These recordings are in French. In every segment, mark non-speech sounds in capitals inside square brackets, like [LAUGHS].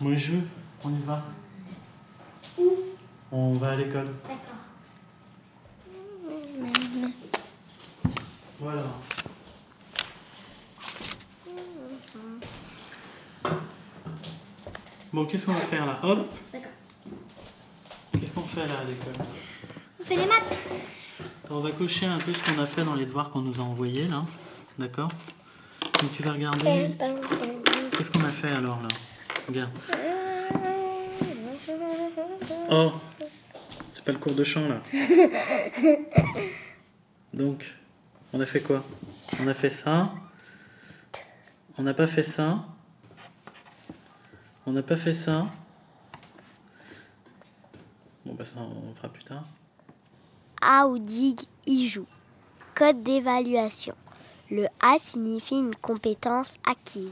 Moi je, on y va. Où? On va à l'école. D'accord. Voilà. Bon, qu'est-ce qu'on va faire là? Hop D'accord. Qu'est-ce qu'on fait là à l'école? On fait les maths. On va cocher un peu ce qu'on a fait dans les devoirs qu'on nous a envoyés là. D'accord? Donc tu vas regarder. Qu'est-ce qu'on a fait alors là? Regarde. Oh C'est pas le cours de chant là. Donc, on a fait quoi? On a fait ça. On n'a pas fait ça. On n'a pas fait ça. Bon bah ça on fera plus tard. Aoudig y joue. Code d'évaluation. Le A signifie une compétence acquise.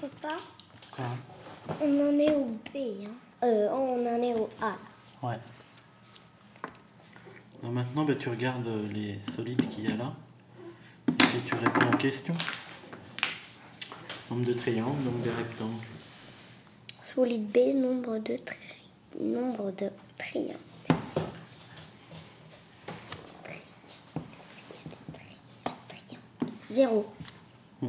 Papa, Quoi on en est au B. Hein. Euh, on en est au A. Ouais. Maintenant, bah, tu regardes les solides qu'il y a là. Et puis tu réponds aux questions. Nombre de triangles, nombre de rectangles. Solide B, nombre de, tri... nombre de triangles. Zéro. Hmm.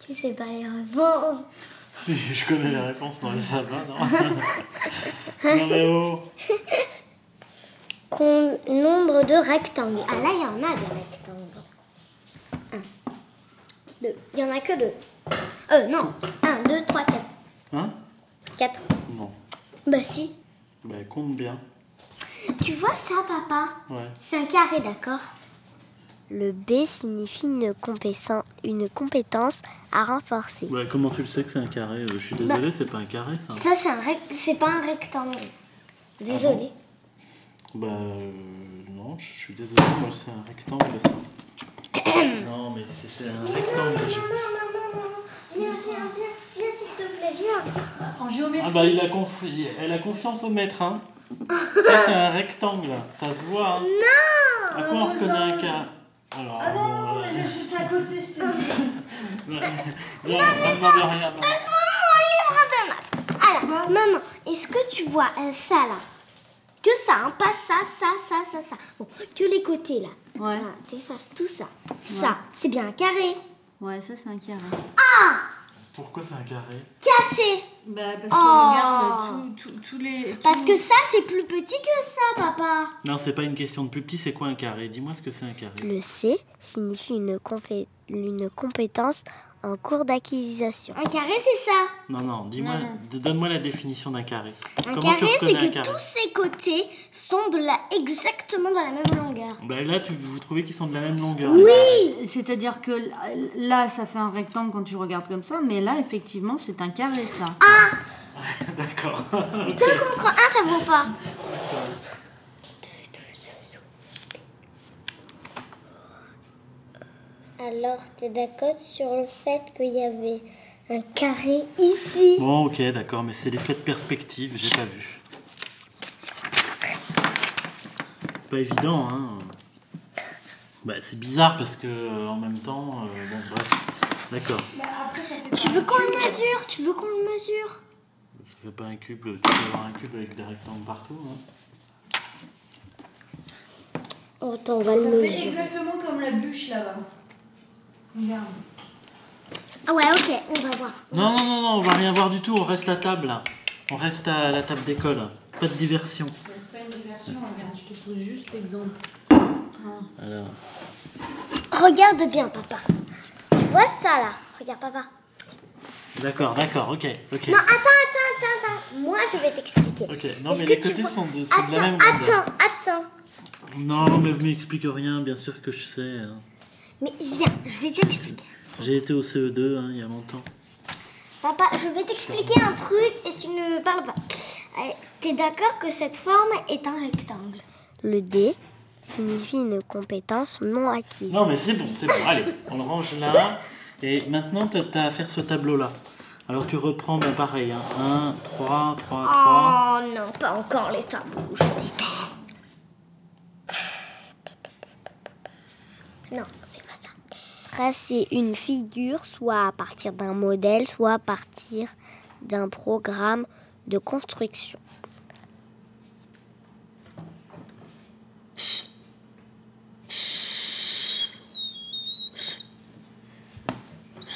Tu sais pas les. Si, je connais les réponses, non mais ça va, non [LAUGHS] Non mais oh Con- Nombre de rectangles. Ah là, il y en a des rectangles. Un, deux. Il y en a que deux. Euh, non. Un, deux, trois, quatre. Hein? Quatre. Non. Bah si. Bah compte bien. Tu vois ça, papa? Ouais. C'est un carré, d'accord? Le B signifie une compétence, une compétence à renforcer. Bah comment tu le sais que c'est un carré Euh, Je suis désolé, c'est pas un carré ça. Ça, c'est un rect... c'est pas un rectangle. Désolée. Bah euh, non, je suis désolé, moi c'est un rectangle ça. [COUGHS] non mais c'est c'est un rectangle. je- Viens, viens, viens, viens, s'il te plaît, viens. En géométrie. Ah bah il a confi- elle a confiance au maître hein. Ça c'est un rectangle, ça se voit hein. Non À quoi on reconnaît un carré Alors, Ah bon, non, euh, elle est juste à côté, c'était [LAUGHS] non, non, ne demande rien. non. Mon livre de maths. Alors, maman, est-ce que tu vois euh, ça là? Que ça, hein, pas ça, ça, ça, ça, ça. Bon, que les côtés là. Ouais. Voilà, t'effaces tout ça. Ça, c'est bien un carré. Ouais, ça c'est un carré. Ah Pourquoi c'est un carré Cassé Bah, parce qu'on Oh. regarde tous tout, tous les. Parce que ça, c'est plus petit que ça, papa. Non, c'est pas une question de plus petit, c'est quoi un carré? Dis-moi ce que c'est un carré. Le C signifie une, confé- une compétence en cours d'acquisition. Un carré, c'est ça. Non, non, dis-moi, donne-moi la définition d'un carré. Un Comment carré, c'est que carré tous ses côtés sont de la, exactement dans la même longueur. Bah là, tu, vous trouvez qu'ils sont de la même longueur. Oui C'est-à-dire que là, ça fait un rectangle quand tu regardes comme ça, mais là, effectivement, c'est un carré, ça. Ah [LAUGHS] D'accord. 2 contre 1, ça vaut pas. [LAUGHS] Alors, t'es d'accord sur le fait qu'il y avait un carré ici? Bon, ok, d'accord, mais c'est l'effet de perspective, j'ai pas vu. C'est pas évident, hein. Bah, c'est bizarre parce que euh, en même temps, euh, bon, bref. D'accord. Tu veux qu'on le mesure? Tu veux qu'on le mesure? Ça fait pas un cube, tu peux avoir un cube avec des rectangles partout, hein. Oh, Attends, on va le Ça fait mesurer. exactement comme la bûche là-bas. Regarde. Ah ouais, ok, on va voir. Non, non, non, non, on va rien voir du tout, on reste à table là. On reste à la table d'école. Pas de diversion. C'est pas une diversion, regarde, je te pose juste l'exemple. Alors, Regarde bien, papa. Tu vois ça là? Regarde, papa. d'accord, d'accord, ok, ok. Non, attends, attends, attends, attends. Moi, je vais t'expliquer. Ok, non, Est-ce mais que les tu côtés vois- sont de, sont de la même Attends, grandeur. attends, attends. Non, mais vous m'expliquez rien, bien sûr que je sais. hein. Mais viens, je vais t'expliquer. J'ai été au CE2 hein, il y a longtemps. Papa, je vais t'expliquer un truc et tu ne parles pas. Euh, T'es d'accord que cette forme est un rectangle? Le D signifie une compétence non acquise. Non, mais c'est bon, c'est bon. Allez, [LAUGHS] on le range là. Et maintenant, tu as à faire ce tableau-là. Alors, tu reprends ben, pareil. 1, 3, 3, 3. Oh non, pas encore les tableaux, je déteste. Non, c'est pas ça. Tracer une figure soit à partir d'un modèle, soit à partir d'un programme de construction.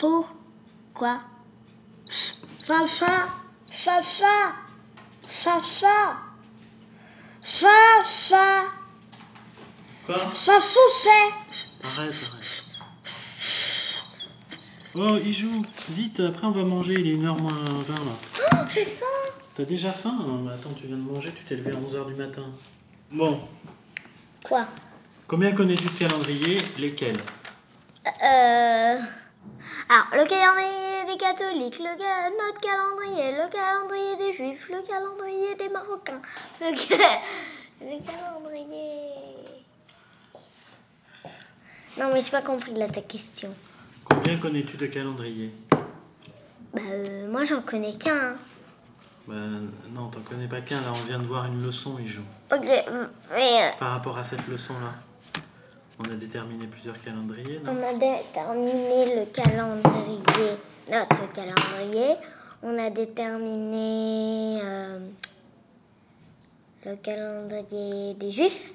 Four. Quoi? Fa fa. Fa fa. Fa fa. Fa fa. Quoi? Fa fou fait. Arrête, arrête. Oh, il joue. Vite, après on va manger, il est 1h moins 20 là. Oh, j'ai faim. T'as déjà faim? Hein Mais Attends, tu viens de manger, tu t'es levé à 11h du matin. Bon, Quoi? Combien connais-tu de calendrier Lesquels? Euh. Alors, le calendrier des catholiques, le notre calendrier, le calendrier des juifs, le calendrier des marocains, le, ca- le calendrier. Non, mais j'ai pas compris là ta question. Combien connais-tu de calendrier Bah, euh, moi j'en connais qu'un. hein. Ben non, t'en connais pas qu'un, là on vient de voir une leçon, il joue. Ok, mais euh, Par rapport à cette leçon-là, on a déterminé plusieurs calendriers, non? On a déterminé le calendrier, notre calendrier. On a déterminé euh, le calendrier des juifs.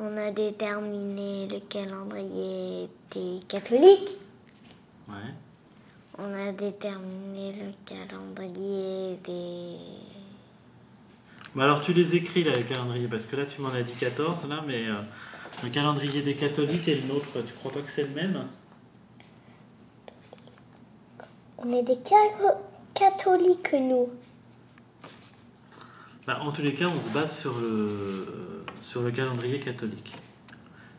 On a déterminé le calendrier des catholiques. Ouais. On a déterminé le calendrier des... Bah alors tu les écris là, les calendriers, parce que là tu m'en as dit 14 là, mais euh, le calendrier des catholiques et le nôtre, tu crois pas que c'est le même? On est des ca- catholiques, nous. Bah, En tous les cas, on se base sur le, sur le calendrier catholique.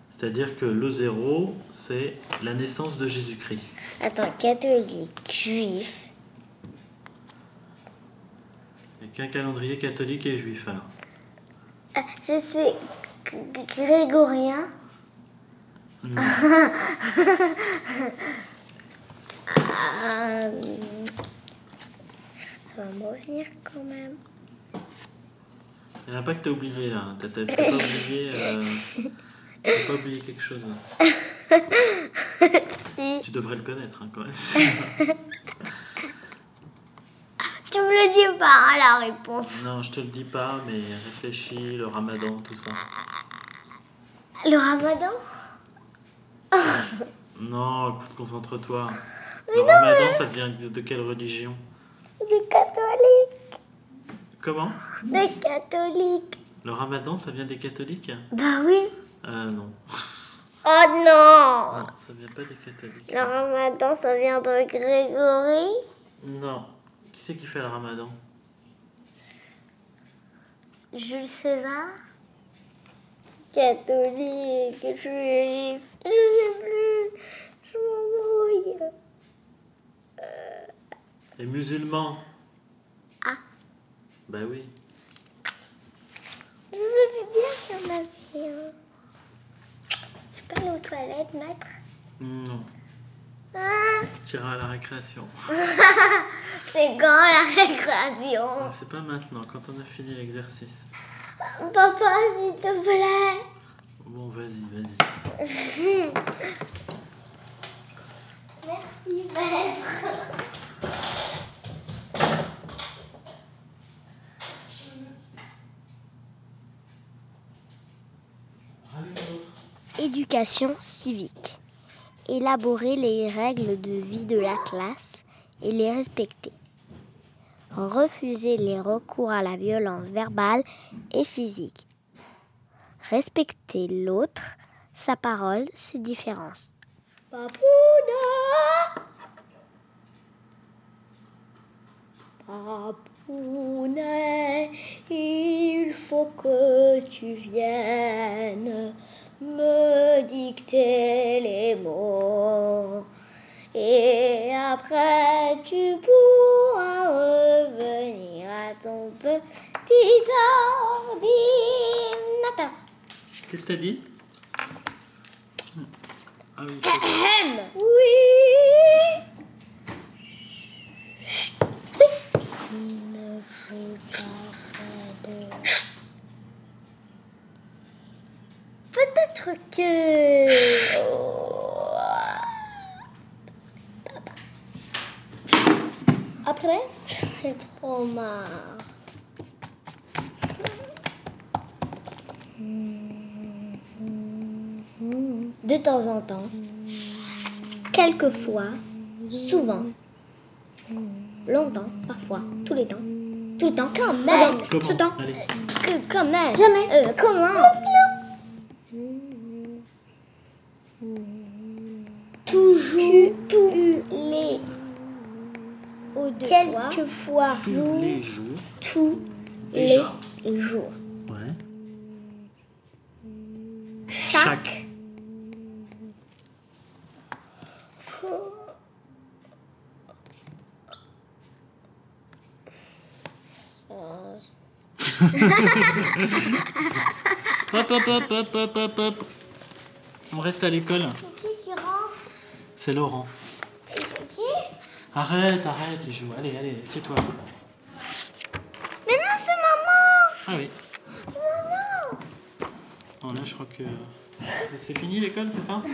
C'est-à-dire que le zéro, c'est la naissance de Jésus-Christ. Attends, catholique, juif. Et qu'un calendrier catholique et juif alors. Ah, je sais, grégorien. Non. Ah, [LAUGHS] ça va me revenir quand même. Il n'y en a pas que t'as oublié là. T'as pas oublié. euh, t'as pas oublié quelque chose. [LAUGHS] Tu devrais le connaître hein, quand même. [LAUGHS] Tu me le dis pas, hein, la réponse. non, je te le dis pas, mais réfléchis, le ramadan, tout ça. Le ramadan? [LAUGHS] Non, écoute, concentre-toi. Le ramadan, ça vient de, de quelle religion? Des catholiques. Comment Des catholiques. Le ramadan, ça vient des catholiques Bah oui. Euh, non. Oh non Non, ça vient pas des catholiques. Le ramadan, ça vient de Grégory Non. Qui c'est qui fait le ramadan Jules César Catholique, juif. Je sais plus. Je m'embrouille. Les musulmans. Ah. Bah oui. Je savais bien qu'il y en avait un. Je peux aller aux toilettes, maître Non. Ah, Tu iras à la récréation. [LAUGHS] C'est quand la récréation Ah, C'est pas maintenant, quand on a fini l'exercice. Papa, s'il te plaît. Bon, vas-y, vas-y. [LAUGHS] Merci, maître. Éducation civique. Élaborer les règles de vie de la classe et les respecter. Refuser les recours à la violence verbale et physique. Respecter l'autre, sa parole, ses différences. Papouna Papouna, il faut que tu viennes me dicter les mots. Et après tu pourras revenir à ton petit ordinateur. Qu'est-ce que t'as dit? Ah oui. Oui. Il ne faut pas faire de... Que... Oh. Après, j'ai trop marre. De temps en temps, quelquefois, souvent, longtemps, parfois, tous les temps, tout le temps, quand même, Comment ce temps, Allez. que, quand même, jamais, euh, comment? Toujours, tous les, quelquefois, Tous les jours. tous Déjà. les jours. Ouais. Chaque. Hop, hop, hop, hop, hop, hop, hop. On reste à l'école. C'est Laurent. Arrête, arrête, il joue. Allez, allez, c'est toi. Mais non, c'est maman Ah oui. Bon, là, je crois que c'est fini l'école, c'est ça? [LAUGHS]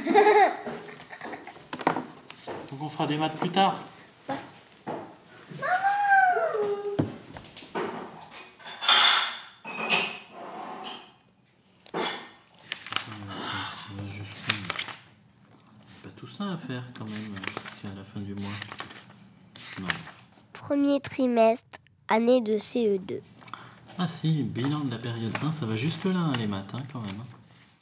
Donc on fera des maths plus tard. On va juste faire- Pas tout ça à faire quand même jusqu'à la fin du mois. Non. Premier trimestre, année de E CE2. Ah si, bilan de la période 1, ça va jusque là les maths hein, quand même. hein.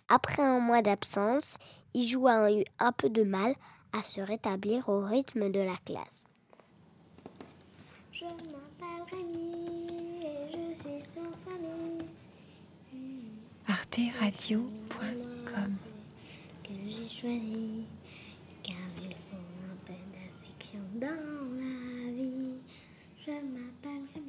Après un mois d'absence, Ijou a eu un peu de mal à se rétablir au rythme de la classe. Je m'appelle Rémi et je suis sans famille. arteradio.com Que j'ai choisi, dans la vie. Je m'appellerai